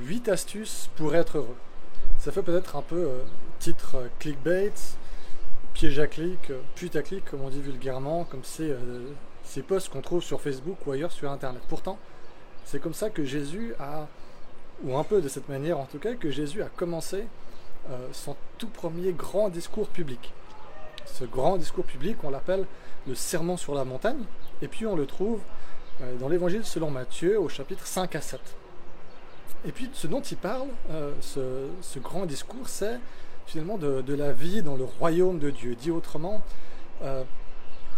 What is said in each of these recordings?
8 astuces pour être heureux. Ça fait peut-être un peu euh, titre euh, clickbait, piège à clic, euh, putaclic comme on dit vulgairement, comme c'est ces posts qu'on trouve sur Facebook ou ailleurs sur Internet. Pourtant, c'est comme ça que Jésus a, ou un peu de cette manière en tout cas, que Jésus a commencé son tout premier grand discours public. Ce grand discours public, on l'appelle le Sermon sur la montagne, et puis on le trouve dans l'Évangile selon Matthieu au chapitre 5 à 7. Et puis ce dont il parle, euh, ce, grand discours, c'est finalement de, la vie dans le royaume de Dieu. Dit autrement, euh,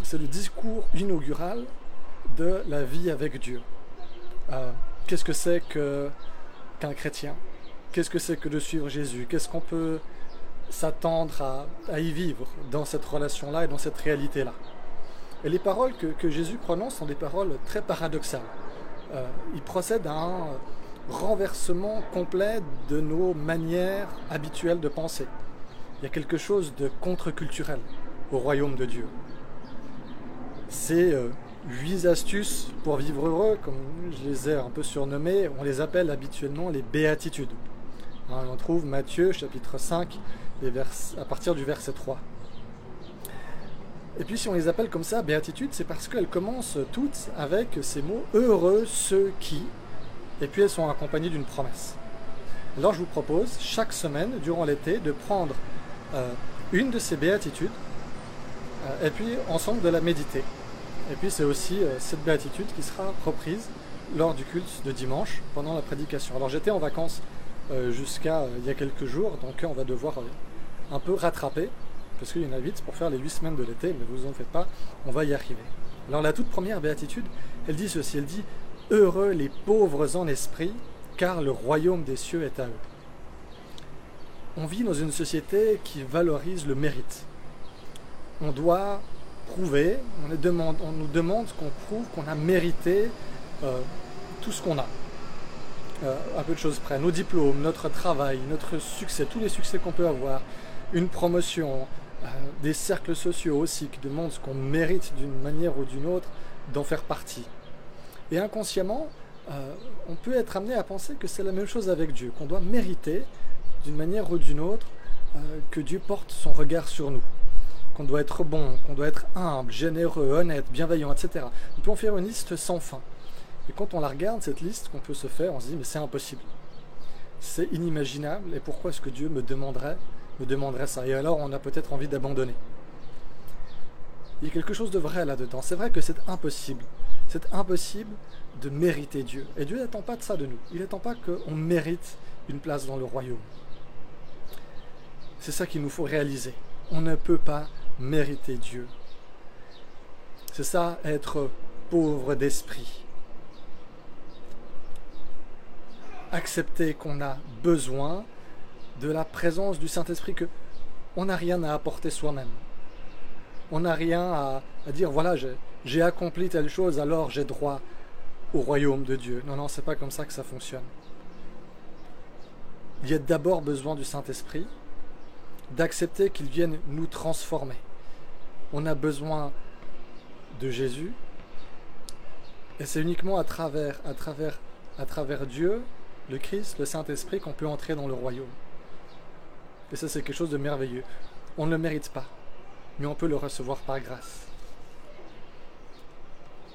c'est le discours inaugural de la vie avec Dieu. Euh, qu'est-ce que c'est qu'un chrétien? Qu'est-ce que c'est que de suivre Jésus? Qu'est-ce qu'on peut s'attendre à, y vivre dans cette relation-là et dans cette réalité-là? Et les paroles que, que, Jésus prononce sont des paroles très paradoxales. il procède à un renversement complet de nos manières habituelles de penser. Il y a quelque chose de contre-culturel au royaume de Dieu. Ces euh, huit astuces pour vivre heureux, comme je les ai un peu surnommées, on les appelle habituellement les béatitudes. Hein, on trouve Matthieu chapitre 5 à partir du verset 3. Et puis si on les appelle comme ça, béatitudes, c'est parce qu'elles commencent toutes avec ces mots heureux ceux qui, et puis elles sont accompagnées d'une promesse. Alors je vous propose chaque semaine, durant l'été, de prendre euh, une de ces béatitudes euh, et puis ensemble de la méditer. Et puis c'est aussi euh, cette béatitude qui sera reprise lors du culte de dimanche pendant la prédication. Alors j'étais en vacances jusqu'à il y a quelques jours, donc on va devoir un peu rattraper, parce qu'il y en a vite pour faire les huit semaines de l'été, mais vous en faites pas, on va y arriver. Alors la toute première béatitude, elle dit ceci, elle dit Heureux les pauvres en esprit, car le royaume des cieux est à eux. On vit dans une société qui valorise le mérite. On doit prouver, on, demande, on nous demande qu'on prouve qu'on a mérité euh, tout ce qu'on a. Euh, un peu de choses près, nos diplômes, notre travail, notre succès, tous les succès qu'on peut avoir, une promotion, euh, des cercles sociaux aussi qui demandent ce qu'on mérite d'une manière ou d'une autre d'en faire partie. Et inconsciemment, euh, on peut être amené à penser que c'est la même chose avec Dieu, qu'on doit mériter d'une manière ou d'une autre euh, que Dieu porte son regard sur nous, qu'on doit être bon, qu'on doit être humble, généreux, honnête, bienveillant, etc. On peut en faire une liste sans fin. Et quand on la regarde, cette liste qu'on peut se faire, on se dit mais c'est impossible. C'est inimaginable et pourquoi est-ce que Dieu me demanderait, me demanderait ça? Et alors on a peut-être envie d'abandonner. Il y a quelque chose de vrai là-dedans. C'est vrai que c'est impossible. C'est impossible de mériter Dieu. Et Dieu n'attend pas de ça de nous. Il n'attend pas qu'on mérite une place dans le royaume. C'est ça qu'il nous faut réaliser. On ne peut pas mériter Dieu. C'est ça être pauvre d'esprit. Accepter qu'on a besoin de la présence du Saint-Esprit, que on n'a rien à apporter soi-même. On n'a rien à, à dire, voilà, j'ai j'ai accompli telle chose, alors j'ai droit au royaume de Dieu. Non, non, c'est pas comme ça que ça fonctionne. Il y a d'abord besoin du Saint-Esprit, d'accepter qu'il vienne nous transformer. On a besoin de Jésus, et c'est uniquement à travers, à travers, à travers Dieu, le Christ, le Saint-Esprit, qu'on peut entrer dans le royaume. Et ça, c'est quelque chose de merveilleux. On ne le mérite pas, mais on peut le recevoir par grâce.